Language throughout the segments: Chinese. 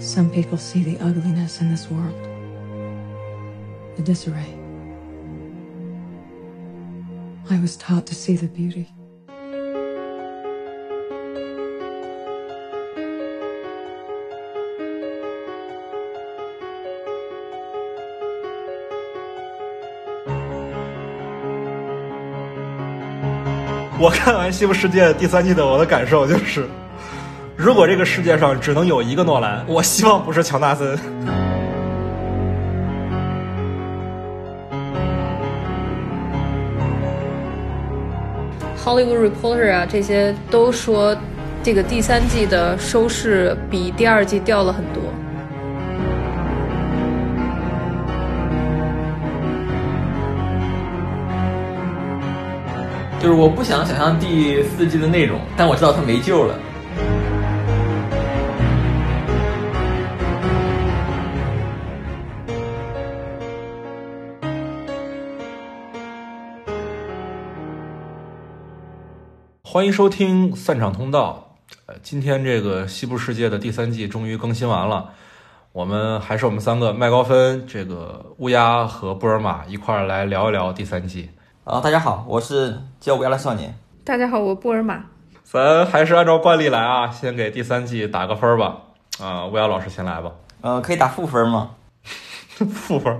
Some people see the ugliness in this world, the disarray. I was taught to see the beauty. 我看完《西部世界》第三季的我的感受就是， 如果这个世界上只能有一个诺兰，我希望不是乔纳森。Hollywood Reporter 啊，这些都说这个第三季的收视比第二季掉了很多。就是我不想想象第四季的内容，但我知道它没救了。欢迎收听散场通道。呃，今天这个《西部世界》的第三季终于更新完了，我们还是我们三个麦高芬、这个乌鸦和布尔玛一块儿来聊一聊第三季。啊，大家好，我是叫乌鸦的少年。大家好，我布尔玛。咱还是按照惯例来啊，先给第三季打个分吧。啊，乌鸦老师先来吧。呃，可以打负分吗？负分。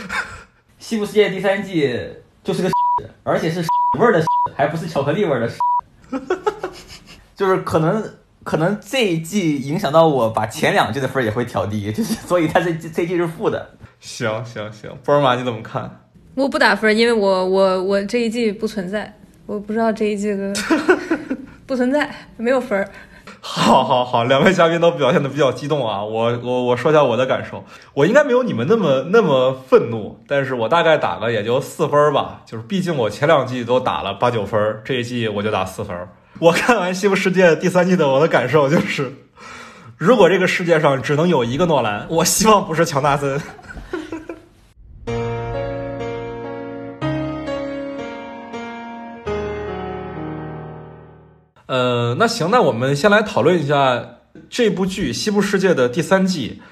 西部世界第三季就是个，而且是味儿的，还不是巧克力味儿的。就是可能可能这一季影响到我，把前两季的分也会调低，就是所以它这这季是负的。行行行，波尔玛你怎么看？我不打分，因为我我我这一季不存在，我不知道这一季的 不存在，没有分儿。好，好，好，两位嘉宾都表现的比较激动啊！我我我说一下我的感受，我应该没有你们那么那么愤怒，但是我大概打个也就四分吧，就是毕竟我前两季都打了八九分，这一季我就打四分。我看完《西部世界》第三季的我的感受就是，如果这个世界上只能有一个诺兰，我希望不是乔纳森。呃，那行，那我们先来讨论一下这部剧《西部世界》的第三季。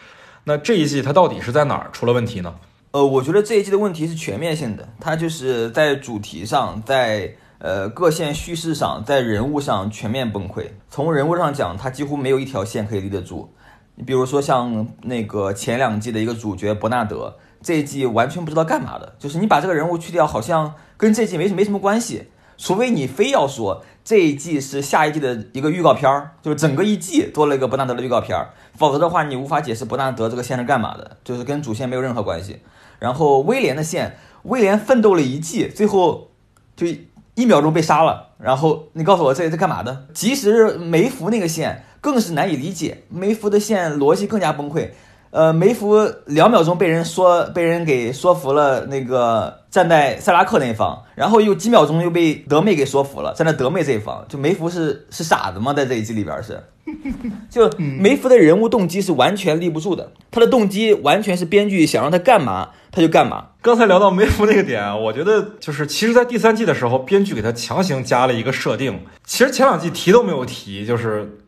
那这一季它到底是在哪儿出了问题呢？呃，我觉得这一季的问题是全面性的，它就是在主题上，在呃各线叙事上，在人物上全面崩溃。从人物上讲，它几乎没有一条线可以立得住。你比如说像那个前两季的一个主角伯纳德，这一季完全不知道干嘛的，就是你把这个人物去掉，好像跟这季没没什么关系。除非你非要说这一季是下一季的一个预告片儿，就是整个一季多了一个伯纳德的预告片儿，否则的话你无法解释伯纳德这个线是干嘛的，就是跟主线没有任何关系。然后威廉的线，威廉奋斗了一季，最后就一秒钟被杀了。然后你告诉我这是干嘛的？即使梅芙那个线更是难以理解，梅芙的线逻辑更加崩溃。呃，梅芙两秒钟被人说被人给说服了，那个站在塞拉克那一方，然后又几秒钟又被德妹给说服了，站在德妹这一方。就梅芙是是傻子吗？在这一季里边是，就梅芙的人物动机是完全立不住的，他的动机完全是编剧想让他干嘛他就干嘛。刚才聊到梅芙那个点，我觉得就是其实，在第三季的时候，编剧给他强行加了一个设定，其实前两季提都没有提，就是。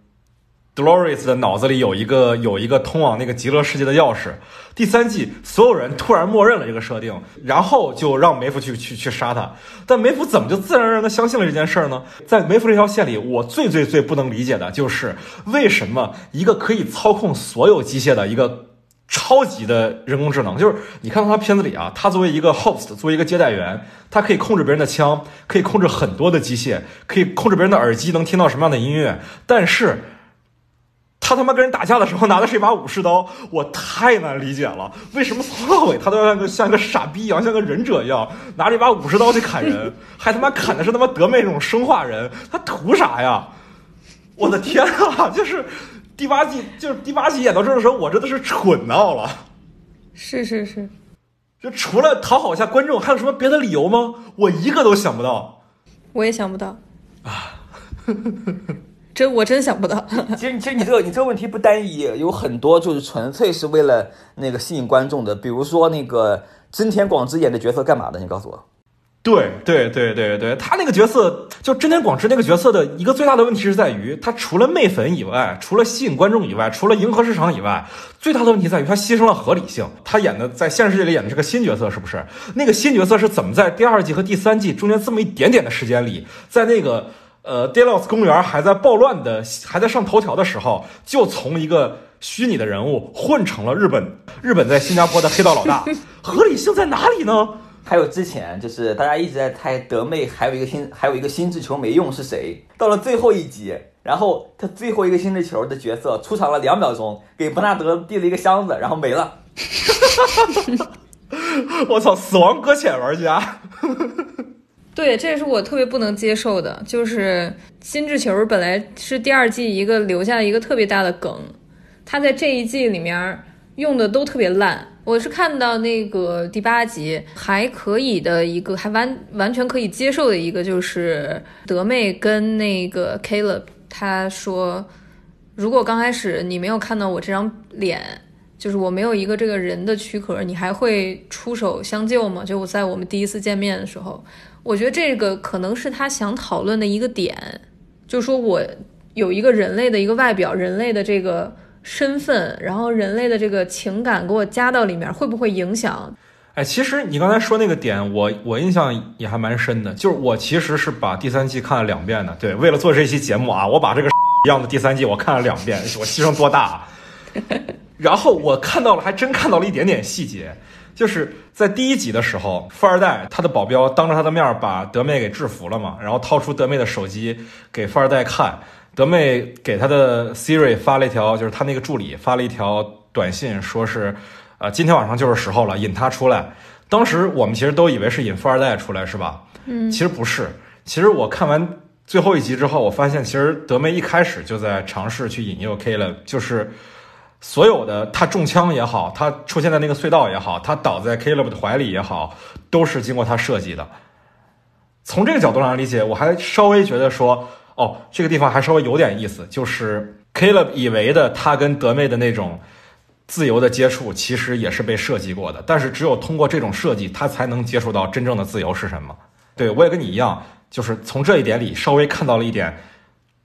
Dolores 的脑子里有一个有一个通往那个极乐世界的钥匙。第三季所有人突然默认了这个设定，然后就让梅芙去去去杀他。但梅芙怎么就自然而然的相信了这件事儿呢？在梅芙这条线里，我最最最不能理解的就是为什么一个可以操控所有机械的一个超级的人工智能，就是你看到他片子里啊，他作为一个 host，作为一个接待员，他可以控制别人的枪，可以控制很多的机械，可以控制别人的耳机能听到什么样的音乐，但是。他他妈跟人打架的时候拿的是一把武士刀，我太难理解了。为什么从头到尾他都要像个像个傻逼一样，像个忍者一样拿着一把武士刀去砍人，还他妈砍的是他妈德妹这种生化人，他图啥呀？我的天啊！就是第八季，就是第八集演到这儿的时候，我真的是蠢到了。是是是，就除了讨好一下观众，还有什么别的理由吗？我一个都想不到。我也想不到啊。真我真想不到。其实其实你这个你这个问题不单一，有很多就是纯粹是为了那个吸引观众的。比如说那个真田广之演的角色干嘛的？你告诉我。对对对对对，他那个角色就真田广之那个角色的一个最大的问题是在于，他除了媚粉以外，除了吸引观众以外，除了迎合市场以外，最大的问题在于他牺牲了合理性。他演的在现实世界里演的是个新角色，是不是？那个新角色是怎么在第二季和第三季中间这么一点点的时间里，在那个呃 Delos 公园还在暴乱的还在上头条的时候，就从一个虚拟的人物混成了日本日本在新加坡的黑道老大，合理性在哪里呢？还有之前就是大家一直在猜德妹还有一个新还有一个心智球没用是谁？到了最后一集，然后他最后一个心智球的角色出场了两秒钟，给伯纳德递了一个箱子，然后没了。我操，死亡搁浅玩家。对，这也是我特别不能接受的，就是心智球本来是第二季一个留下一个特别大的梗，他在这一季里面用的都特别烂。我是看到那个第八集还可以的一个，还完完全可以接受的一个，就是德妹跟那个 Caleb 他说，如果刚开始你没有看到我这张脸，就是我没有一个这个人的躯壳，你还会出手相救吗？就我在我们第一次见面的时候，我觉得这个可能是他想讨论的一个点，就是说我有一个人类的一个外表，人类的这个。身份，然后人类的这个情感给我加到里面，会不会影响？哎，其实你刚才说那个点，我我印象也还蛮深的。就是我其实是把第三季看了两遍的。对，为了做这期节目啊，我把这个 一样的第三季我看了两遍，我牺牲多大？然后我看到了，还真看到了一点点细节，就是在第一集的时候，富二代他的保镖当着他的面把德妹给制服了嘛，然后掏出德妹的手机给富二代看。德妹给他的 Siri 发了一条，就是他那个助理发了一条短信，说是，呃，今天晚上就是时候了，引他出来。当时我们其实都以为是引富二代出来，是吧？嗯，其实不是。其实我看完最后一集之后，我发现其实德妹一开始就在尝试去引诱 K 了，就是所有的他中枪也好，他出现在那个隧道也好，他倒在 Caleb 的怀里也好，都是经过他设计的。从这个角度上理解，我还稍微觉得说。哦，这个地方还稍微有点意思，就是 Caleb 以为的他跟德妹的那种自由的接触，其实也是被设计过的。但是只有通过这种设计，他才能接触到真正的自由是什么。对我也跟你一样，就是从这一点里稍微看到了一点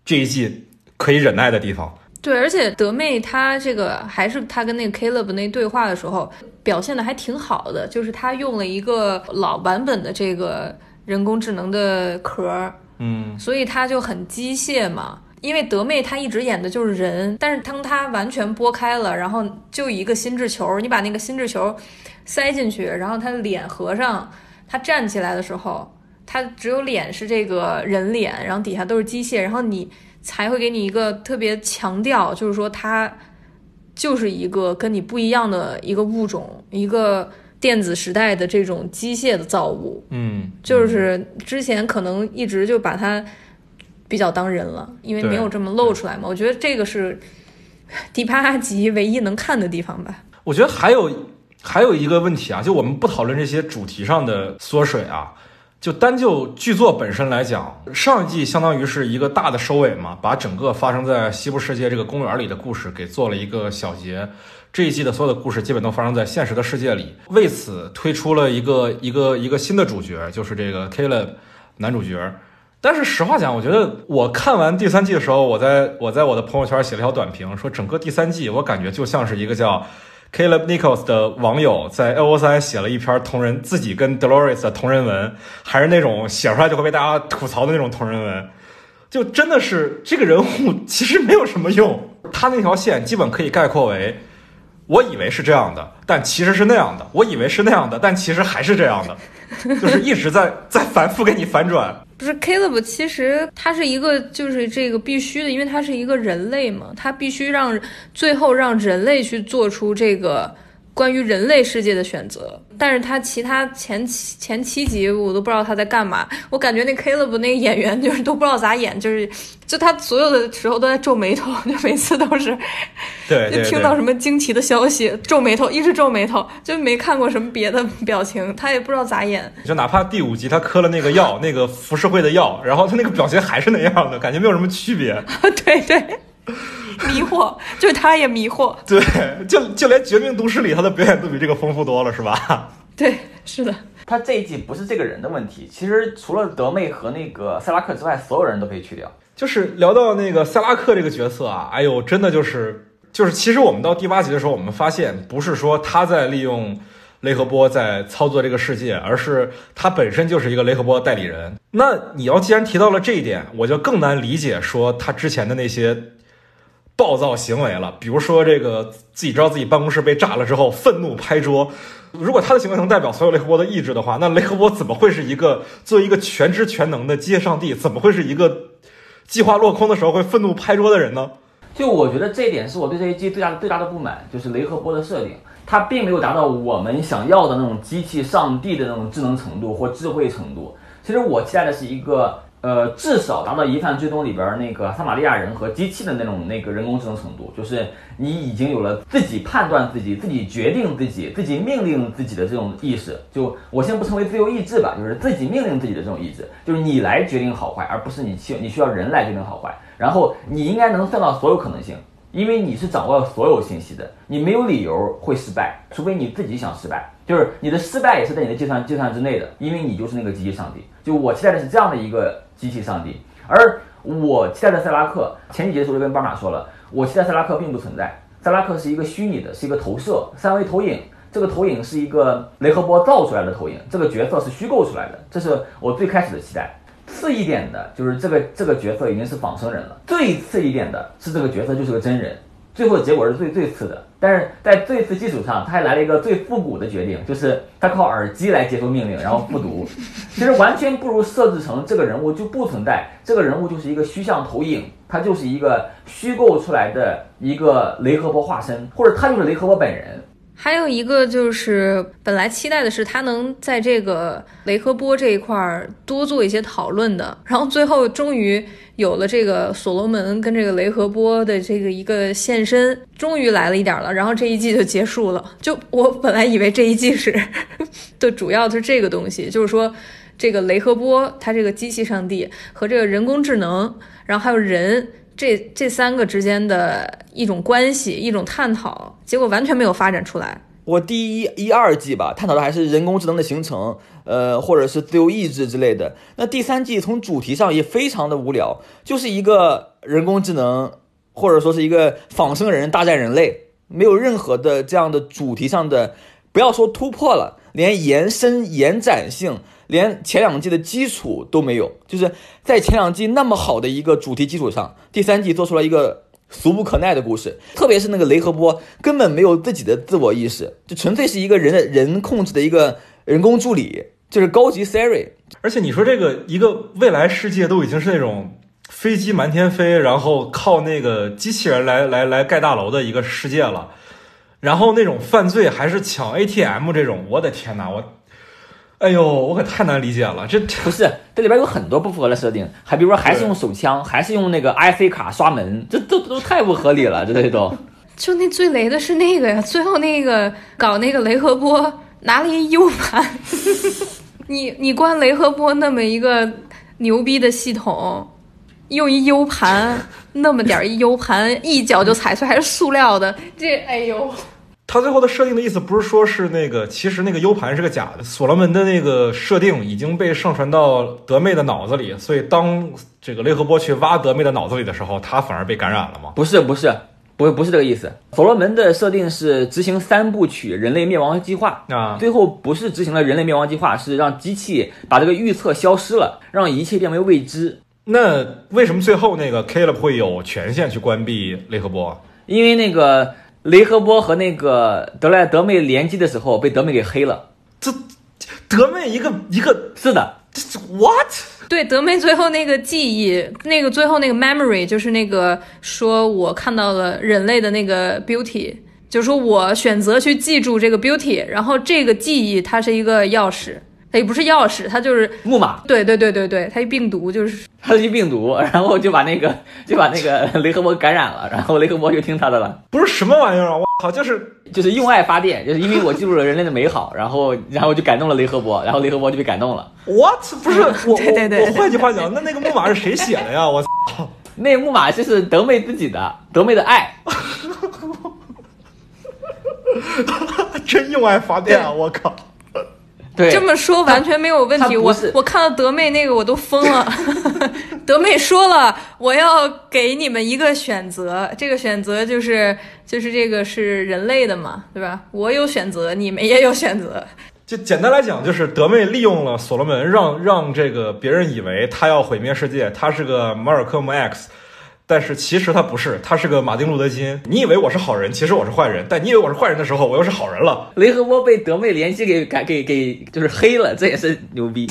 这一季可以忍耐的地方。对，而且德妹她这个还是她跟那个 Caleb 那对话的时候表现的还挺好的，就是她用了一个老版本的这个人工智能的壳。嗯，所以她就很机械嘛，因为德妹她一直演的就是人，但是当她完全拨开了，然后就一个心智球，你把那个心智球塞进去，然后她的脸合上，她站起来的时候，她只有脸是这个人脸，然后底下都是机械，然后你才会给你一个特别强调，就是说它就是一个跟你不一样的一个物种，一个。电子时代的这种机械的造物，嗯，就是之前可能一直就把它比较当人了，因为没有这么露出来嘛。我觉得这个是第八集唯一能看的地方吧。我觉得还有还有一个问题啊，就我们不讨论这些主题上的缩水啊，就单就剧作本身来讲，上一季相当于是一个大的收尾嘛，把整个发生在西部世界这个公园里的故事给做了一个小结。这一季的所有的故事基本都发生在现实的世界里，为此推出了一个一个一个新的主角，就是这个 Caleb 男主角。但是实话讲，我觉得我看完第三季的时候，我在我在我的朋友圈写了条短评，说整个第三季我感觉就像是一个叫 Caleb Nichols 的网友在 L O 三写了一篇同人自己跟 Dolores 的同人文，还是那种写出来就会被大家吐槽的那种同人文，就真的是这个人物其实没有什么用，他那条线基本可以概括为。我以为是这样的，但其实是那样的。我以为是那样的，但其实还是这样的，就是一直在在反复给你反转。不是 Caleb，其实他是一个，就是这个必须的，因为他是一个人类嘛，他必须让最后让人类去做出这个。关于人类世界的选择，但是他其他前七前七集我都不知道他在干嘛，我感觉那 Caleb 那个演员就是都不知道咋演，就是就他所有的时候都在皱眉头，就每次都是，对，就听到什么惊奇的消息皱眉头，一直皱眉头，就没看过什么别的表情，他也不知道咋演。就哪怕第五集他磕了那个药，那个浮世绘的药，然后他那个表情还是那样的，感觉没有什么区别。对 对。迷惑，就是他也迷惑。对，就就连《绝命毒师》里他的表演都比这个丰富多了，是吧？对，是的。他这一季不是这个人的问题，其实除了德妹和那个塞拉克之外，所有人都可以去掉。就是聊到那个塞拉克这个角色啊，哎呦，真的就是就是，其实我们到第八集的时候，我们发现不是说他在利用雷和波在操作这个世界，而是他本身就是一个雷和波代理人。那你要既然提到了这一点，我就更难理解说他之前的那些暴躁行为了。比如说这个自己知道自己办公室被炸了之后，愤怒拍桌。如果他的行为能代表所有雷和波的意志的话，那雷和波怎么会是一个作为一个全知全能的机械上帝，怎么会是一个计划落空的时候会愤怒拍桌的人呢？就我觉得这一点是我对这一季最大的最大的不满，就是雷和波的设定，它并没有达到我们想要的那种机器上帝的那种智能程度或智慧程度。其实我期待的是一个。呃，至少达到《疑犯追踪》里边那个撒玛利亚人和机器的那种那个人工智能程度，就是你已经有了自己判断自己、自己决定自己、自己命令自己的这种意识。就我先不称为自由意志吧，就是自己命令自己的这种意志，就是你来决定好坏，而不是你需你需要人来决定好坏。然后你应该能算到所有可能性。因为你是掌握了所有信息的，你没有理由会失败，除非你自己想失败。就是你的失败也是在你的计算计算之内的，因为你就是那个机器上帝。就我期待的是这样的一个机器上帝，而我期待的塞拉克，前几节的时候就跟巴马说了，我期待塞拉克并不存在，塞拉克是一个虚拟的，是一个投射，三维投影。这个投影是一个雷和波造出来的投影，这个角色是虚构出来的，这是我最开始的期待。次一点的就是这个这个角色已经是仿生人了，最次一点的是这个角色就是个真人，最后的结果是最最次的。但是在最次基础上，他还来了一个最复古的决定，就是他靠耳机来接收命令，然后复读。其实完全不如设置成这个人物就不存在，这个人物就是一个虚像投影，他就是一个虚构出来的一个雷和波化身，或者他就是雷和波本人。还有一个就是，本来期待的是他能在这个雷和波这一块儿多做一些讨论的，然后最后终于有了这个所罗门跟这个雷和波的这个一个现身，终于来了一点了，然后这一季就结束了。就我本来以为这一季是的主要是这个东西，就是说这个雷和波他这个机器上帝和这个人工智能，然后还有人。这这三个之间的一种关系，一种探讨，结果完全没有发展出来。我第一一二季吧，探讨的还是人工智能的形成，呃，或者是自由意志之类的。那第三季从主题上也非常的无聊，就是一个人工智能，或者说是一个仿生人大战人类，没有任何的这样的主题上的，不要说突破了，连延伸延展性。连前两季的基础都没有，就是在前两季那么好的一个主题基础上，第三季做出了一个俗不可耐的故事。特别是那个雷和波根本没有自己的自我意识，就纯粹是一个人的人控制的一个人工助理，就是高级 Siri。而且你说这个一个未来世界都已经是那种飞机满天飞，然后靠那个机器人来来来盖大楼的一个世界了，然后那种犯罪还是抢 ATM 这种，我的天哪，我。哎呦，我可太难理解了，这不是这里边有很多不符合的设定，还比如说还是用手枪，还是用那个 IC 卡刷门，这都都太不合理了，这都。就那最雷的是那个呀，最后那个搞那个雷和波拿了一 U 盘，你你关雷和波那么一个牛逼的系统，用一 U 盘那么点一 U 盘一脚就踩碎，还是塑料的，这哎呦。他最后的设定的意思不是说是那个，其实那个 U 盘是个假的。所罗门的那个设定已经被上传到德妹的脑子里，所以当这个雷和波去挖德妹的脑子里的时候，他反而被感染了吗？不是，不是，不，不是这个意思。所罗门的设定是执行三部曲人类灭亡计划啊，最后不是执行了人类灭亡计划，是让机器把这个预测消失了，让一切变为未知。那为什么最后那个 Caleb 会有权限去关闭雷和波？因为那个。雷和波和那个德莱德妹联机的时候被德妹给黑了，这德妹一个一个是的，这是 what？对，德妹最后那个记忆，那个最后那个 memory 就是那个说我看到了人类的那个 beauty，就是说我选择去记住这个 beauty，然后这个记忆它是一个钥匙。它也不是钥匙，它就是木马。对对对对对，它一病毒就是，它是一病毒，然后就把那个就把那个雷赫波感染了，然后雷赫波就听他的了。不是什么玩意儿啊！我靠，就是就是用爱发电，就是因为我记录了人类的美好，然后然后就感动了雷赫波，然后雷赫波就被感动了。What？不是 我对对对，我换句话讲，那那个木马是谁写的呀？我操，那木马就是德妹自己的，德妹的爱。真用爱发电啊！我靠。对，这么说完全没有问题。我我看到德妹那个我都疯了。德妹说了，我要给你们一个选择，这个选择就是就是这个是人类的嘛，对吧？我有选择，你们也有选择。就简单来讲，就是德妹利用了所罗门，让让这个别人以为他要毁灭世界，他是个马尔科姆 X，但是其实他不是，他是个马丁路德金。你以为我是好人，其实我是坏人。但你以为我是坏人的时候，我又是好人了。雷和波被德妹联系给给给给就是黑了，这也是牛逼。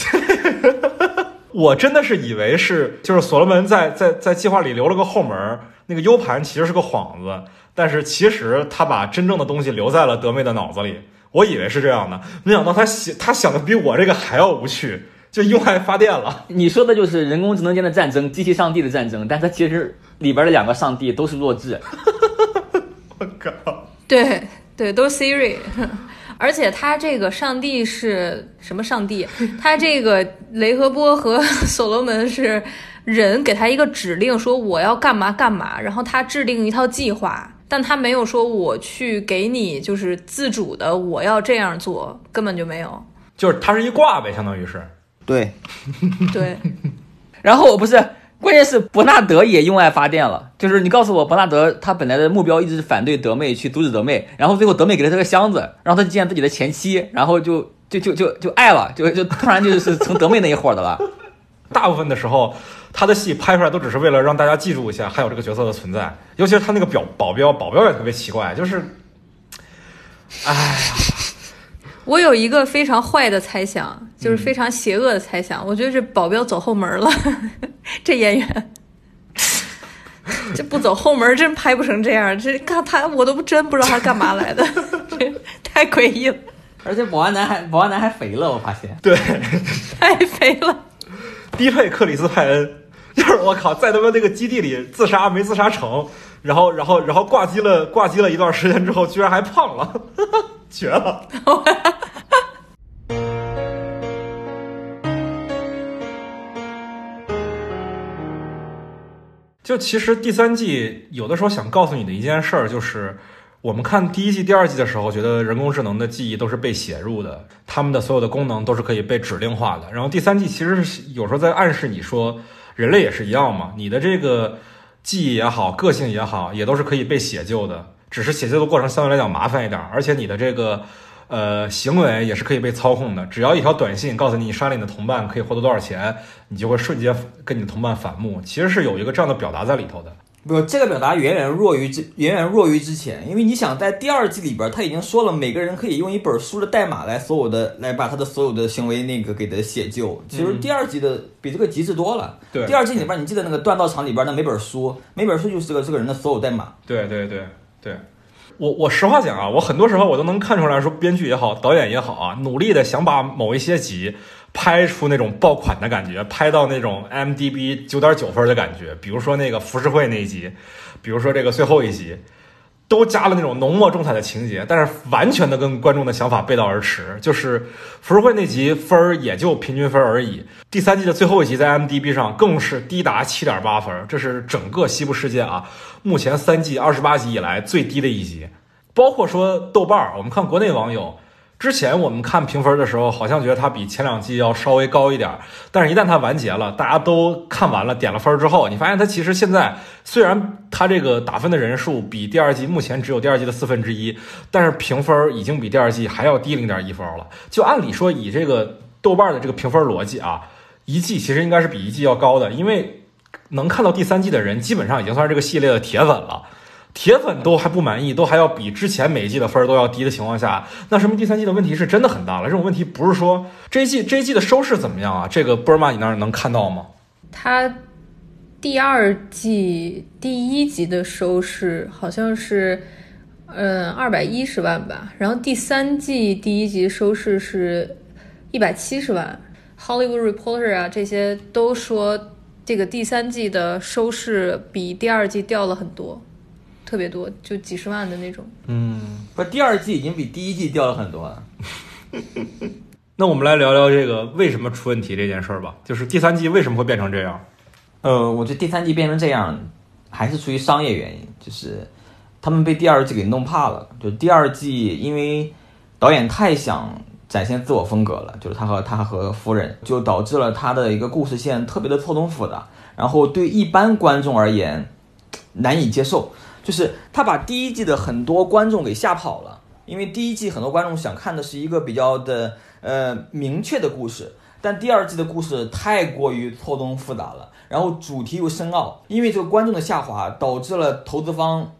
我真的是以为是，就是所罗门在在在计划里留了个后门，那个 U 盘其实是个幌子，但是其实他把真正的东西留在了德妹的脑子里。我以为是这样的，没想到他想他想的比我这个还要无趣，就用爱发电了。你说的就是人工智能间的战争，机器上帝的战争，但它其实里边的两个上帝都是弱智。我靠！对对，都是 Siri。而且他这个上帝是什么上帝？他这个雷和波和所罗门是人给他一个指令，说我要干嘛干嘛，然后他制定一套计划，但他没有说我去给你就是自主的我要这样做，根本就没有。就是他是一卦呗，相当于是。对，对，然后我不是，关键是伯纳德也用爱发电了。就是你告诉我，伯纳德他本来的目标一直是反对德妹，去阻止德妹，然后最后德妹给了他个箱子，然后他见自己的前妻，然后就就就就就爱了，就就突然就是成德妹那一伙的了。大部分的时候，他的戏拍出来都只是为了让大家记住一下还有这个角色的存在，尤其是他那个表保镖，保镖也特别奇怪，就是，哎，我有一个非常坏的猜想，就是非常邪恶的猜想，我觉得这保镖走后门了，这演员。这不走后门真拍不成这样，这干他我都不真不知道他干嘛来的，这 太诡异了，而且保安男还保安男还肥了，我发现。对，太肥了。低配克里斯派恩，就是我靠，在他们那个基地里自杀没自杀成，然后然后然后挂机了挂机了一段时间之后，居然还胖了，绝了。就其实第三季有的时候想告诉你的一件事儿，就是我们看第一季、第二季的时候，觉得人工智能的记忆都是被写入的，他们的所有的功能都是可以被指令化的。然后第三季其实是有时候在暗示你说，人类也是一样嘛，你的这个记忆也好，个性也好，也都是可以被写就的，只是写就的过程相对来讲麻烦一点，而且你的这个。呃，行为也是可以被操控的。只要一条短信告诉你，你杀了你的同伴可以获得多少钱，你就会瞬间跟你的同伴反目。其实是有一个这样的表达在里头的。不，这个表达远远弱于之，远远弱于之前。因为你想，在第二季里边，他已经说了，每个人可以用一本书的代码来所有的来把他的所有的行为那个给他写就。其实第二季的比这个极致多了。对，第二季里边，你记得那个锻造厂里边的每本书，每本书就是这个这个人的所有代码。对对对对。我我实话讲啊，我很多时候我都能看出来说，编剧也好，导演也好啊，努力的想把某一些集拍出那种爆款的感觉，拍到那种 M D B 九点九分的感觉。比如说那个浮世绘那一集，比如说这个最后一集，都加了那种浓墨重彩的情节，但是完全的跟观众的想法背道而驰。就是浮世绘那集分儿也就平均分而已。第三季的最后一集在 M D B 上更是低达七点八分，这是整个西部世界啊。目前三季二十八集以来最低的一集，包括说豆瓣儿，我们看国内网友，之前我们看评分的时候，好像觉得它比前两季要稍微高一点，但是一旦它完结了，大家都看完了点了分之后，你发现它其实现在虽然它这个打分的人数比第二季目前只有第二季的四分之一，但是评分已经比第二季还要低零点一分了。就按理说以这个豆瓣的这个评分逻辑啊，一季其实应该是比一季要高的，因为。能看到第三季的人，基本上已经算是这个系列的铁粉了。铁粉都还不满意，都还要比之前每一季的分都要低的情况下，那说明第三季的问题是真的很大了。这种问题不是说这一季这一季的收视怎么样啊？这个波尔玛你那儿能看到吗？它第二季第一集的收视好像是嗯二百一十万吧，然后第三季第一集收视是一百七十万。Hollywood Reporter 啊，这些都说。这个第三季的收视比第二季掉了很多，特别多，就几十万的那种。嗯，不，第二季已经比第一季掉了很多了。那我们来聊聊这个为什么出问题这件事儿吧。就是第三季为什么会变成这样？呃，我觉得第三季变成这样，还是出于商业原因，就是他们被第二季给弄怕了。就第二季，因为导演太想。展现自我风格了，就是他和他和夫人，就导致了他的一个故事线特别的错综复杂，然后对一般观众而言难以接受。就是他把第一季的很多观众给吓跑了，因为第一季很多观众想看的是一个比较的呃明确的故事，但第二季的故事太过于错综复杂了，然后主题又深奥，因为这个观众的下滑导致了投资方。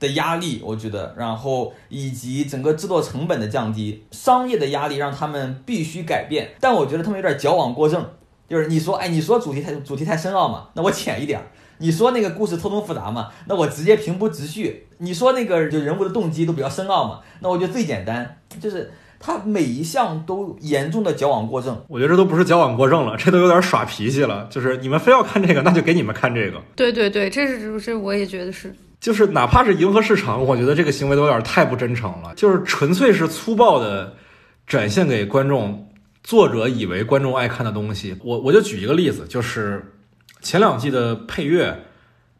的压力，我觉得，然后以及整个制作成本的降低，商业的压力让他们必须改变。但我觉得他们有点矫枉过正，就是你说，哎，你说主题太主题太深奥嘛，那我浅一点儿；你说那个故事错综复杂嘛，那我直接平铺直叙；你说那个就人物的动机都比较深奥嘛，那我觉得最简单，就是他每一项都严重的矫枉过正。我觉得这都不是矫枉过正了，这都有点耍脾气了。就是你们非要看这个，那就给你们看这个。对对对，这是这我也觉得是。就是哪怕是迎合市场，我觉得这个行为都有点太不真诚了。就是纯粹是粗暴的展现给观众，作者以为观众爱看的东西。我我就举一个例子，就是前两季的配乐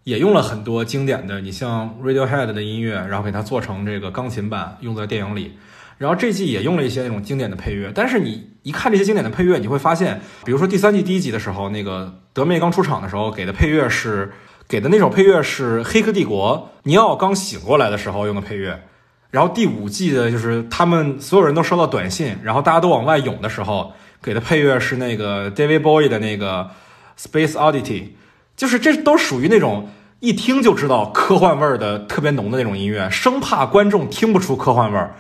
也用了很多经典的，你像 Radiohead 的音乐，然后给它做成这个钢琴版用在电影里。然后这季也用了一些那种经典的配乐，但是你一看这些经典的配乐，你会发现，比如说第三季第一集的时候，那个德妹刚出场的时候给的配乐是。给的那首配乐是《黑客帝国》，尼奥刚醒过来的时候用的配乐。然后第五季的就是他们所有人都收到短信，然后大家都往外涌的时候，给的配乐是那个 David Bowie 的那个《Space Oddity》，就是这都属于那种一听就知道科幻味儿的特别浓的那种音乐，生怕观众听不出科幻味儿，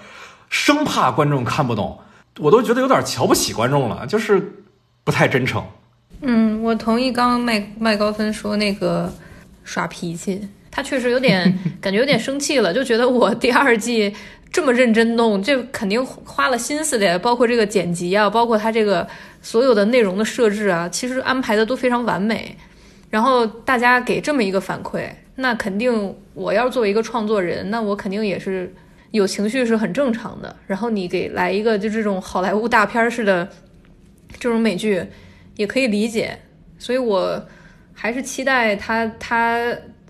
生怕观众看不懂，我都觉得有点瞧不起观众了，就是不太真诚。嗯，我同意刚刚麦麦高芬说那个。耍脾气，他确实有点 感觉有点生气了，就觉得我第二季这么认真弄，这肯定花了心思的，包括这个剪辑啊，包括他这个所有的内容的设置啊，其实安排的都非常完美。然后大家给这么一个反馈，那肯定我要作为一个创作人，那我肯定也是有情绪是很正常的。然后你给来一个就这种好莱坞大片似的这种美剧，也可以理解。所以我。还是期待他他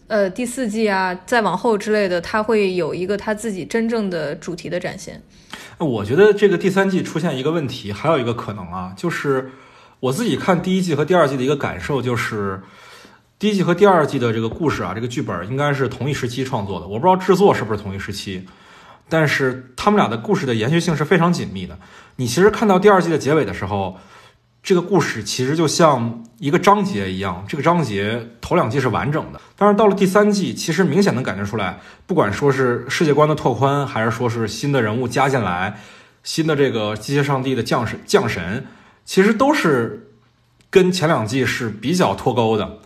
呃第四季啊，再往后之类的，他会有一个他自己真正的主题的展现。我觉得这个第三季出现一个问题，还有一个可能啊，就是我自己看第一季和第二季的一个感受，就是第一季和第二季的这个故事啊，这个剧本应该是同一时期创作的。我不知道制作是不是同一时期，但是他们俩的故事的延续性是非常紧密的。你其实看到第二季的结尾的时候。这个故事其实就像一个章节一样，这个章节头两季是完整的，但是到了第三季，其实明显能感觉出来，不管说是世界观的拓宽，还是说是新的人物加进来，新的这个机械上帝的降神降神，其实都是跟前两季是比较脱钩的。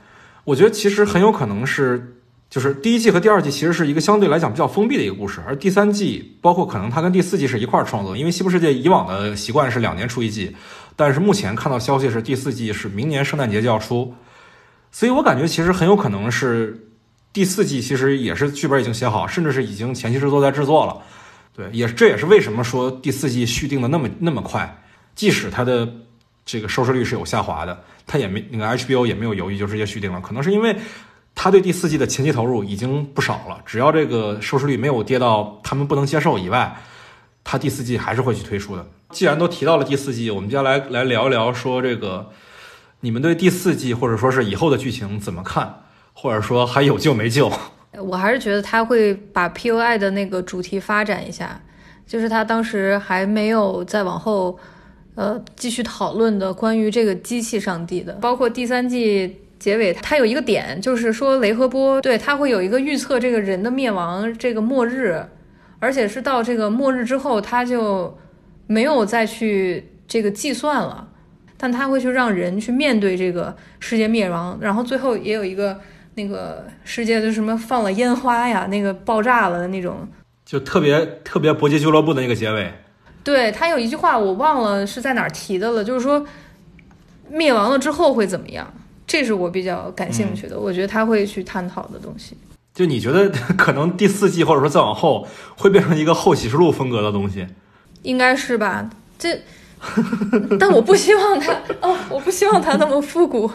我觉得其实很有可能是。就是第一季和第二季其实是一个相对来讲比较封闭的一个故事，而第三季包括可能它跟第四季是一块儿创作，因为西部世界以往的习惯是两年出一季，但是目前看到消息是第四季是明年圣诞节就要出，所以我感觉其实很有可能是第四季其实也是剧本已经写好，甚至是已经前期制作在制作了。对，也这也是为什么说第四季续订的那么那么快，即使它的这个收视率是有下滑的，它也没那个 HBO 也没有犹豫就直接续订了，可能是因为。他对第四季的前期投入已经不少了，只要这个收视率没有跌到他们不能接受以外，他第四季还是会去推出的。既然都提到了第四季，我们接下来来聊一聊，说这个你们对第四季或者说是以后的剧情怎么看，或者说还有救没救？我还是觉得他会把 POI 的那个主题发展一下，就是他当时还没有再往后，呃，继续讨论的关于这个机器上帝的，包括第三季。结尾它有一个点，就是说雷和波对他会有一个预测这个人的灭亡，这个末日，而且是到这个末日之后，他就没有再去这个计算了，但他会去让人去面对这个世界灭亡，然后最后也有一个那个世界就什么放了烟花呀，那个爆炸了的那种，就特别特别搏击俱乐部的那个结尾。对他有一句话我忘了是在哪儿提的了，就是说灭亡了之后会怎么样。这是我比较感兴趣的，我觉得他会去探讨的东西。就你觉得可能第四季或者说再往后会变成一个后启示录风格的东西，应该是吧？这，但我不希望他哦，我不希望他那么复古，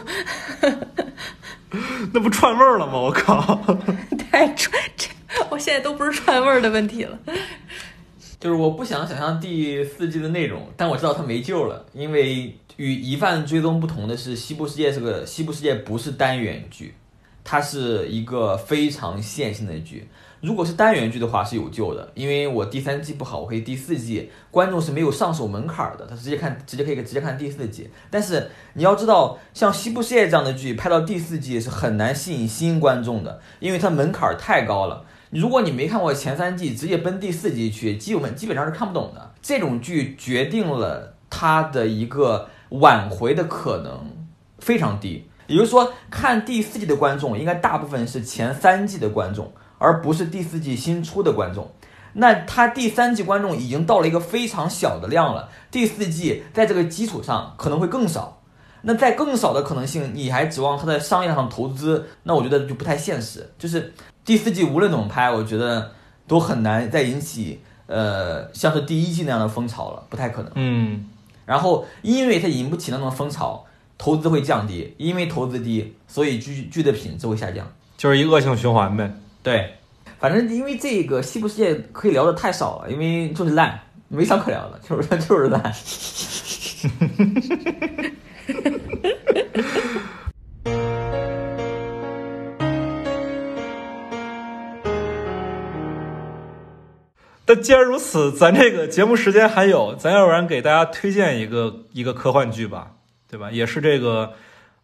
那不串味儿了吗？我靠，太串这，我现在都不是串味儿的问题了。就是我不想想象第四季的内容，但我知道它没救了，因为与疑犯追踪不同的是，西部世界是个西部世界不是单元剧，它是一个非常线性的剧。如果是单元剧的话是有救的，因为我第三季不好，我可以第四季观众是没有上手门槛的，他直接看直接可以直接看第四季。但是你要知道，像西部世界这样的剧拍到第四季是很难吸引新观众的，因为它门槛太高了。如果你没看过前三季，直接奔第四季去，基本基本上是看不懂的。这种剧决定了它的一个挽回的可能非常低。也就是说，看第四季的观众应该大部分是前三季的观众，而不是第四季新出的观众。那他第三季观众已经到了一个非常小的量了，第四季在这个基础上可能会更少。那在更少的可能性，你还指望他在商业上投资，那我觉得就不太现实。就是第四季无论怎么拍，我觉得都很难再引起呃像是第一季那样的风潮了，不太可能。嗯，然后因为它引不起那种风潮，投资会降低，因为投资低，所以剧剧的品质会下降。就是一恶性循环呗。对，反正因为这个西部世界可以聊的太少了，因为就是烂，没啥可聊的，就是就是烂。但既然如此，咱这个节目时间还有，咱要不然给大家推荐一个一个科幻剧吧，对吧？也是这个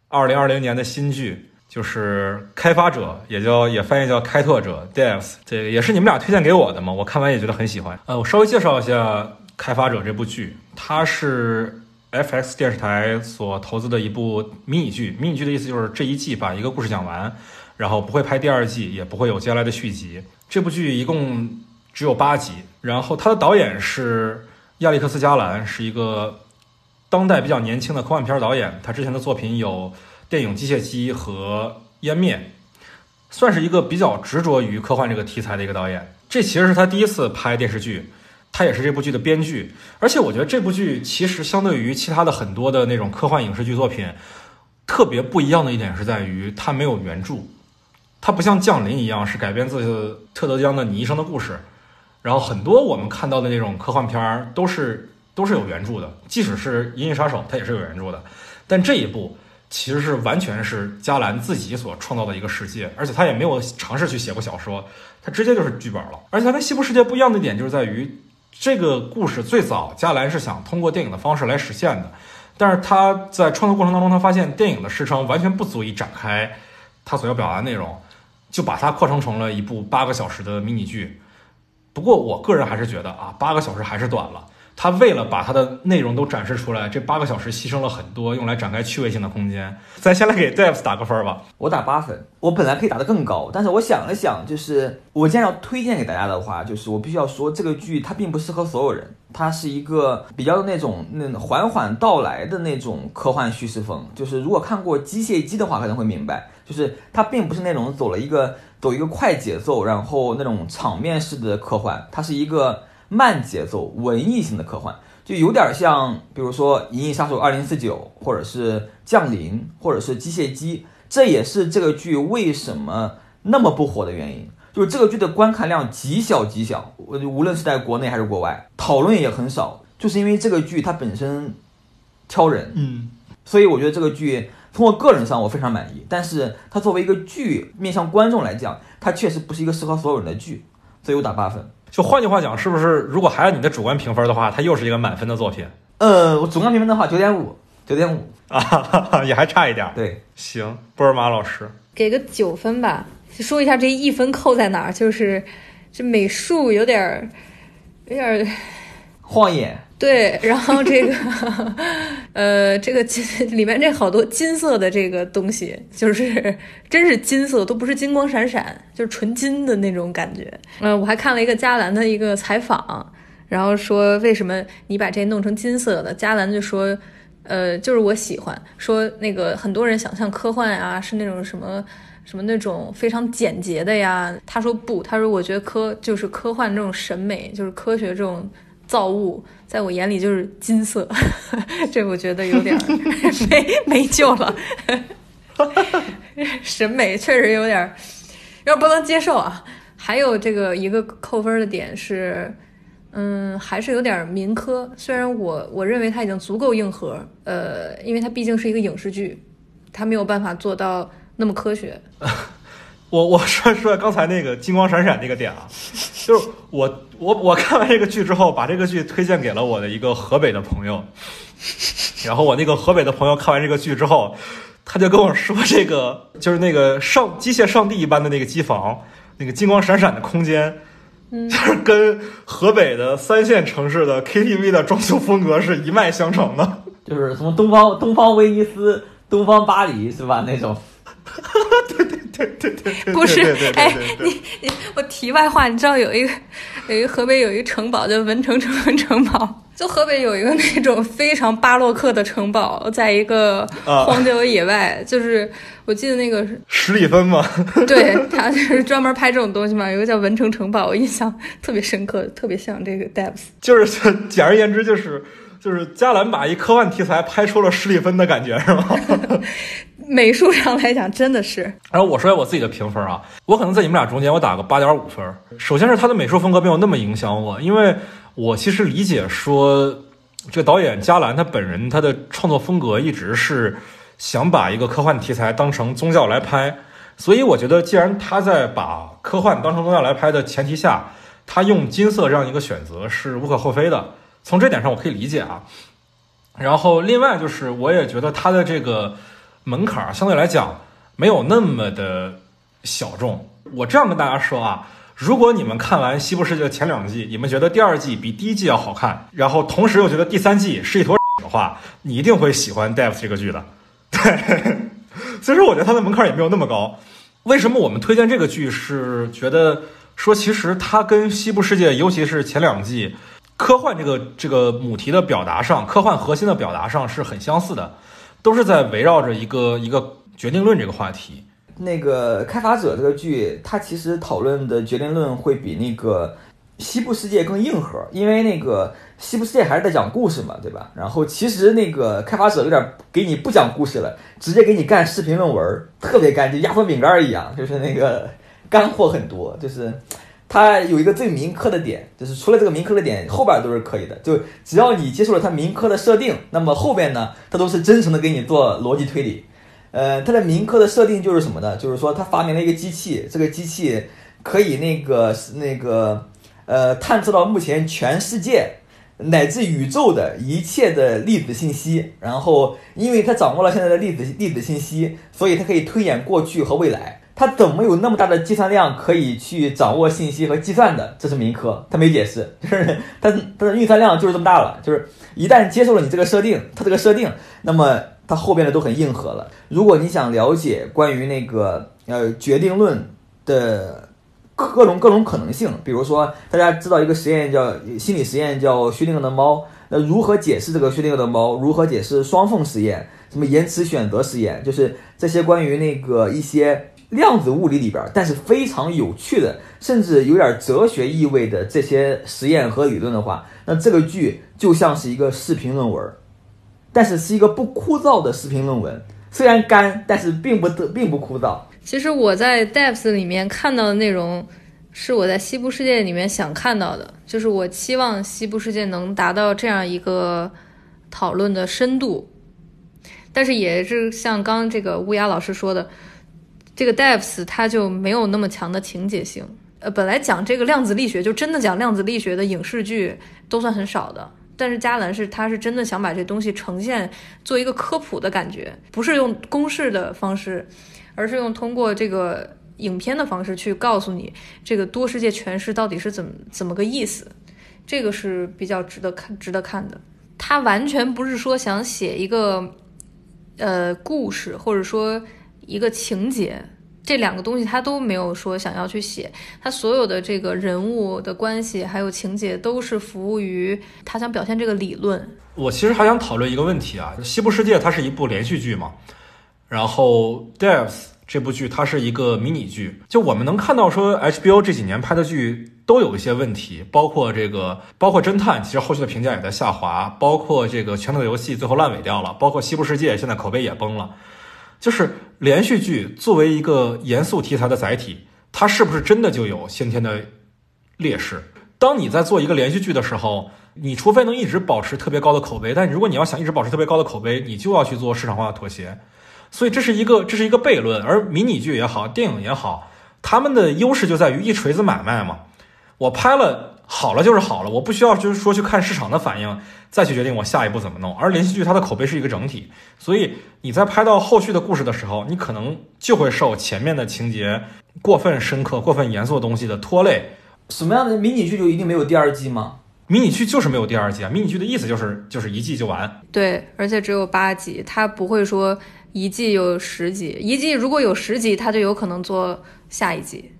二零二零年的新剧，就是《开发者》，也叫也翻译叫《开拓者》（Devs）。这个也是你们俩推荐给我的嘛，我看完也觉得很喜欢。呃，我稍微介绍一下《开发者》这部剧，它是 FX 电视台所投资的一部迷你剧。迷你剧的意思就是这一季把一个故事讲完，然后不会拍第二季，也不会有接下来的续集。这部剧一共只有八集，然后他的导演是亚历克斯·加兰，是一个当代比较年轻的科幻片导演。他之前的作品有电影《机械姬》和《湮灭》，算是一个比较执着于科幻这个题材的一个导演。这其实是他第一次拍电视剧，他也是这部剧的编剧。而且我觉得这部剧其实相对于其他的很多的那种科幻影视剧作品，特别不一样的一点是在于它没有原著，它不像《降临》一样是改编自特德·江的《你一生的故事》。然后很多我们看到的那种科幻片儿都是都是有原著的，即使是《银翼杀手》，它也是有原著的。但这一部其实是完全是加兰自己所创造的一个世界，而且他也没有尝试去写过小说，他直接就是剧本了。而且他跟《西部世界》不一样的点就是在于，这个故事最早加兰是想通过电影的方式来实现的，但是他在创作过程当中，他发现电影的时长完全不足以展开他所要表达的内容，就把它扩成成了一部八个小时的迷你剧。不过，我个人还是觉得啊，八个小时还是短了。他为了把它的内容都展示出来，这八个小时牺牲了很多用来展开趣味性的空间。咱先来给 Devs 打个分吧。我打八分，我本来可以打得更高，但是我想了想，就是我既然要推荐给大家的话，就是我必须要说这个剧它并不适合所有人，它是一个比较那种那缓缓到来的那种科幻叙事风。就是如果看过《机械姬》的话，可能会明白，就是它并不是那种走了一个走一个快节奏，然后那种场面式的科幻，它是一个。慢节奏、文艺性的科幻，就有点像，比如说《银翼杀手二零四九》，或者是《降临》，或者是《机械姬》，这也是这个剧为什么那么不火的原因。就是这个剧的观看量极小极小，我无论是在国内还是国外，讨论也很少，就是因为这个剧它本身挑人，嗯，所以我觉得这个剧从我个人上我非常满意。但是它作为一个剧面向观众来讲，它确实不是一个适合所有人的剧，所以我打八分。就换句话讲，是不是如果还按你的主观评分的话，它又是一个满分的作品呃，我主观评分的话，九点五，九点五，啊？哈 哈也还差一点。对，行，波尔玛老师，给个九分吧。说一下这一分扣在哪儿，就是这美术有点儿，有点儿晃眼。对，然后这个，呃，这个金里面这好多金色的这个东西，就是 真是金色，都不是金光闪闪，就是纯金的那种感觉。嗯、我还看了一个加兰的一个采访，然后说为什么你把这弄成金色的？加兰就说，呃，就是我喜欢，说那个很多人想象科幻啊是那种什么。什么那种非常简洁的呀？他说不，他说我觉得科就是科幻这种审美，就是科学这种造物，在我眼里就是金色，这我觉得有点儿 没没救了。审美确实有点有点不能接受啊。还有这个一个扣分的点是，嗯，还是有点民科。虽然我我认为它已经足够硬核，呃，因为它毕竟是一个影视剧，它没有办法做到那么科学。我我说说刚才那个金光闪闪那个点啊，就是我我我看完这个剧之后，把这个剧推荐给了我的一个河北的朋友，然后我那个河北的朋友看完这个剧之后，他就跟我说，这个就是那个上机械上帝一般的那个机房，那个金光闪闪的空间，就是跟河北的三线城市的 KTV 的装修风格是一脉相承的。就是什么东方东方威尼斯、东方巴黎是吧？那种 对对对对对，不是哎你你我题外话，你知道有一个 有一个河北有一个城堡叫文成城城堡，就河北有一个那种非常巴洛克的城堡，在一个啊荒郊野外，就是我记得那个是十里分嘛，对他就是专门拍这种东西嘛，有一个叫文成城堡，我印象特别深刻，特别像这个 Debs。就是简而言之就是。就是加兰把一科幻题材拍出了十里分的感觉，是吗？美术上来讲，真的是然后我说下我自己的评分啊，我可能在你们俩中间，我打个八点五分。首先是他的美术风格没有那么影响我，因为我其实理解说，这个导演加兰他本人他的创作风格一直是想把一个科幻题材当成宗教来拍，所以我觉得既然他在把科幻当成宗教来拍的前提下，他用金色这样一个选择是无可厚非的。从这点上我可以理解啊。然后另外就是，我也觉得他的这个门槛儿相对来讲没有那么的小众。我这样跟大家说啊，如果你们看完《西部世界》的前两季，你们觉得第二季比第一季要好看，然后同时又觉得第三季是一坨的话，你一定会喜欢《Dev》这个剧的。对，所以说我觉得它的门槛儿也没有那么高。为什么我们推荐这个剧？是觉得说，其实它跟《西部世界》，尤其是前两季。科幻这个这个母题的表达上，科幻核心的表达上是很相似的，都是在围绕着一个一个决定论这个话题。那个开发者这个剧，它其实讨论的决定论会比那个西部世界更硬核，因为那个西部世界还是在讲故事嘛，对吧？然后其实那个开发者有点给你不讲故事了，直接给你干视频论文，特别干，就压缩饼干一样，就是那个干货很多，就是。它有一个最民科的点，就是除了这个民科的点，后边都是可以的。就只要你接受了它民科的设定，那么后边呢，它都是真诚的给你做逻辑推理。呃，它的民科的设定就是什么呢？就是说他发明了一个机器，这个机器可以那个那个呃探测到目前全世界乃至宇宙的一切的粒子信息，然后因为它掌握了现在的粒子粒子信息，所以它可以推演过去和未来。它怎么有那么大的计算量可以去掌握信息和计算的？这是民科，他没解释，就是它它的运算量就是这么大了。就是一旦接受了你这个设定，它这个设定，那么它后边的都很硬核了。如果你想了解关于那个呃决定论的各种各种可能性，比如说大家知道一个实验叫心理实验叫薛定谔的猫，那如何解释这个薛定谔的猫？如何解释双缝实验？什么延迟选择实验？就是这些关于那个一些。量子物理里边，但是非常有趣的，甚至有点哲学意味的这些实验和理论的话，那这个剧就像是一个视频论文，但是是一个不枯燥的视频论文。虽然干，但是并不得并不枯燥。其实我在 Depth 里面看到的内容，是我在西部世界里面想看到的，就是我期望西部世界能达到这样一个讨论的深度，但是也是像刚刚这个乌鸦老师说的。这个 depths 它就没有那么强的情节性。呃，本来讲这个量子力学，就真的讲量子力学的影视剧都算很少的。但是加兰是他是真的想把这东西呈现做一个科普的感觉，不是用公式的方式，而是用通过这个影片的方式去告诉你这个多世界诠释到底是怎么怎么个意思。这个是比较值得看值得看的。他完全不是说想写一个呃故事，或者说。一个情节，这两个东西他都没有说想要去写，他所有的这个人物的关系还有情节都是服务于他想表现这个理论。我其实还想讨论一个问题啊，《西部世界》它是一部连续剧嘛，然后《Depth》这部剧它是一个迷你剧，就我们能看到说 HBO 这几年拍的剧都有一些问题，包括这个，包括侦探，其实后续的评价也在下滑，包括这个《拳头游戏》最后烂尾掉了，包括《西部世界》现在口碑也崩了。就是连续剧作为一个严肃题材的载体，它是不是真的就有先天的劣势？当你在做一个连续剧的时候，你除非能一直保持特别高的口碑，但如果你要想一直保持特别高的口碑，你就要去做市场化的妥协。所以这是一个这是一个悖论。而迷你剧也好，电影也好，他们的优势就在于一锤子买卖嘛。我拍了好了就是好了，我不需要就是说去看市场的反应，再去决定我下一步怎么弄。而连续剧它的口碑是一个整体，所以你在拍到后续的故事的时候，你可能就会受前面的情节过分深刻、过分严肃的东西的拖累。什么样的迷你剧就一定没有第二季吗？迷你剧就是没有第二季啊！迷你剧的意思就是就是一季就完。对，而且只有八集，它不会说一季有十集，一季如果有十集，它就有可能做下一季。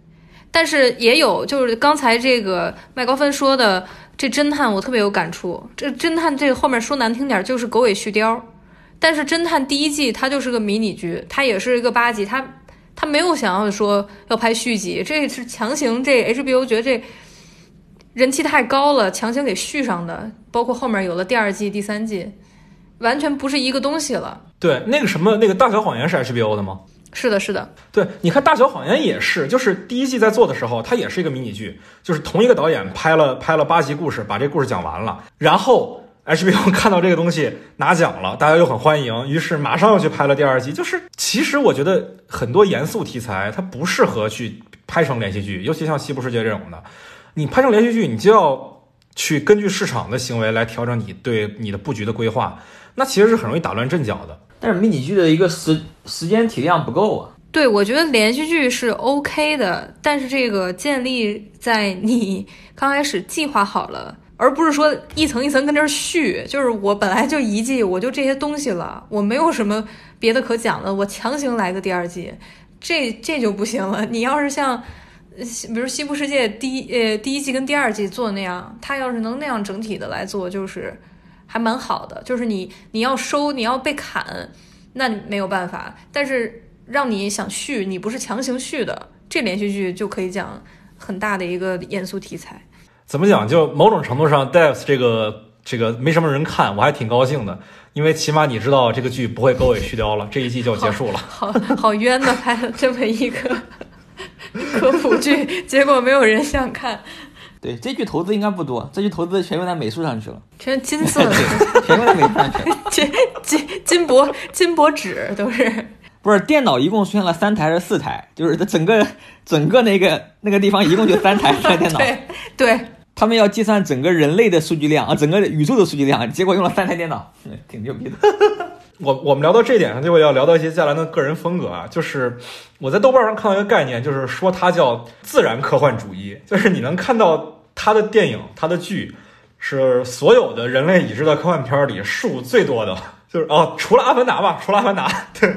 但是也有，就是刚才这个麦高芬说的这侦探，我特别有感触。这侦探这后面说难听点就是狗尾续貂，但是侦探第一季它就是个迷你剧，它也是一个八集，它它没有想要说要拍续集，这是强行这 HBO 觉得这人气太高了，强行给续上的，包括后面有了第二季、第三季，完全不是一个东西了。对，那个什么那个大小谎言是 HBO 的吗？是的，是的，对，你看《大小谎言》也是，就是第一季在做的时候，它也是一个迷你剧，就是同一个导演拍了拍了八集故事，把这故事讲完了，然后 HBO 看到这个东西拿奖了，大家又很欢迎，于是马上又去拍了第二季。就是其实我觉得很多严肃题材它不适合去拍成连续剧，尤其像《西部世界》这种的，你拍成连续剧，你就要去根据市场的行为来调整你对你的布局的规划，那其实是很容易打乱阵脚的。但是迷你剧的一个时时间体量不够啊。对，我觉得连续剧是 OK 的，但是这个建立在你刚开始计划好了，而不是说一层一层跟这儿续。就是我本来就一季，我就这些东西了，我没有什么别的可讲的，我强行来个第二季，这这就不行了。你要是像，比如《西部世界》第一呃第一季跟第二季做那样，他要是能那样整体的来做，就是还蛮好的。就是你你要收，你要被砍，那你没有办法，但是。让你想续，你不是强行续的，这连续剧就可以讲很大的一个严肃题材。怎么讲？就某种程度上，Devs 这个这个没什么人看，我还挺高兴的，因为起码你知道这个剧不会狗尾续貂了，这一季就结束了。好好冤呐拍了这么一个 科普剧，结果没有人想看，对，这句投资应该不多，这句投资全用在美术上去了，全金色 的，全用在美术上去了。金金金箔金箔纸都是。不是，电脑一共出现了三台还是四台？就是它整个整个那个那个地方一共就三台三台电脑。对对，他们要计算整个人类的数据量啊，整个宇宙的数据量，结果用了三台电脑，嗯挺牛逼的。我我们聊到这一点上，就会要聊到一些加兰的个人风格啊。就是我在豆瓣上看到一个概念，就是说它叫自然科幻主义，就是你能看到他的电影、他的剧是所有的人类已知的科幻片里数最多的。就是哦，除了《阿凡达》吧，除了《阿凡达》，对，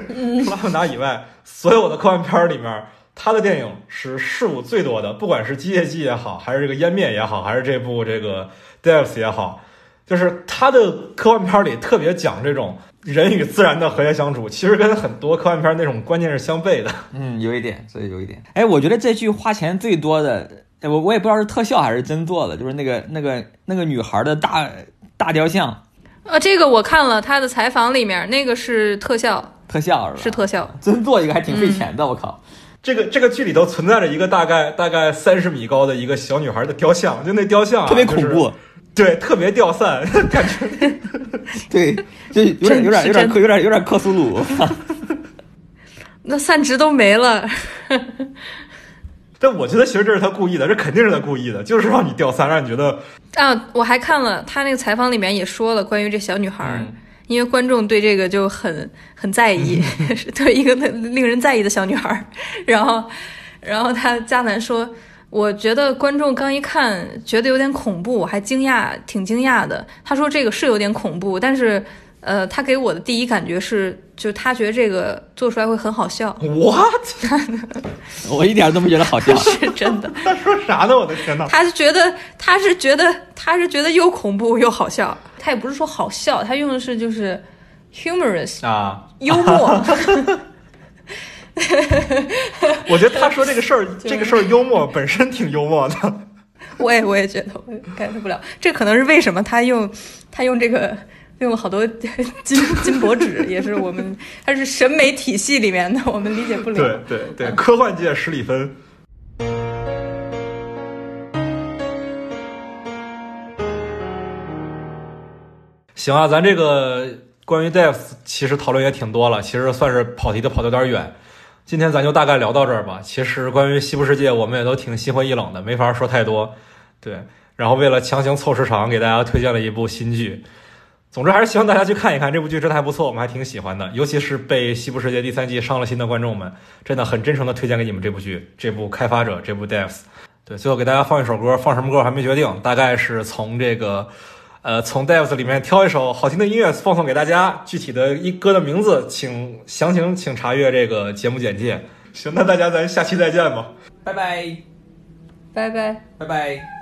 除了《阿凡达》以外，所有的科幻片里面，他的电影是数最多的，不管是《机械姬》也好，还是这个《湮灭》也好，还是这部这个《Devs》也好，就是他的科幻片里特别讲这种人与自然的和谐相处，其实跟很多科幻片那种观念是相悖的。嗯，有一点，所以有一点。哎，我觉得这剧花钱最多的，哎我我也不知道是特效还是真做的，就是那个那个那个女孩的大大雕像呃，这个我看了他的采访里面，那个是特效，特效是吧？是特效。真做一个还挺费钱的，我靠！这个这个剧里头存在着一个大概大概三十米高的一个小女孩的雕像，就那雕像、啊、特别恐怖，就是对，特别掉散，感觉 对，就有点有点有点克有点有点克苏鲁。那散值都没了。但我觉得其实这是他故意的，这肯定是他故意的，就是让你掉散，让你觉得啊，我还看了他那个采访里面也说了关于这小女孩因为观众对这个就很很在意，是对一个令人在意的小女孩儿。然后，然后他迦南说，我觉得观众刚一看觉得有点恐怖，我还惊讶，挺惊讶的。他说这个是有点恐怖，但是呃，他给我的第一感觉是，就他觉得这个做出来会很好笑，what？我一点都不觉得好笑。是真的。他说啥呢？我的天呐！他是觉得，他是觉得，他是觉得又恐怖又好笑。他也不是说好笑，他用的是就是 humorous 啊，幽默。我觉得他说这个事儿，这个事儿幽默本身挺幽默的。我也我也觉得，我感受不了。这可能是为什么他用他用这个用了好多金金箔纸，也是我们他是审美体系里面的，我们理解不了。对对对，科幻界十里分。行啊，咱这个关于戴夫其实讨论也挺多了，其实算是跑题的跑的有点远。今天咱就大概聊到这儿吧。其实关于西部世界，我们也都挺心灰意冷的，没法说太多。对，然后为了强行凑时长，给大家推荐了一部新剧。总之还是希望大家去看一看这部剧，真的还不错，我们还挺喜欢的。尤其是被《西部世界》第三季伤了心的观众们，真的很真诚的推荐给你们这部剧，这部《开发者》，这部《Death》。对，最后给大家放一首歌，放什么歌还没决定，大概是从这个，呃，从 Devs 里面挑一首好听的音乐放送给大家。具体的一歌的名字，请详情请查阅这个节目简介。行，那大家咱下期再见吧。拜拜，拜拜。拜拜。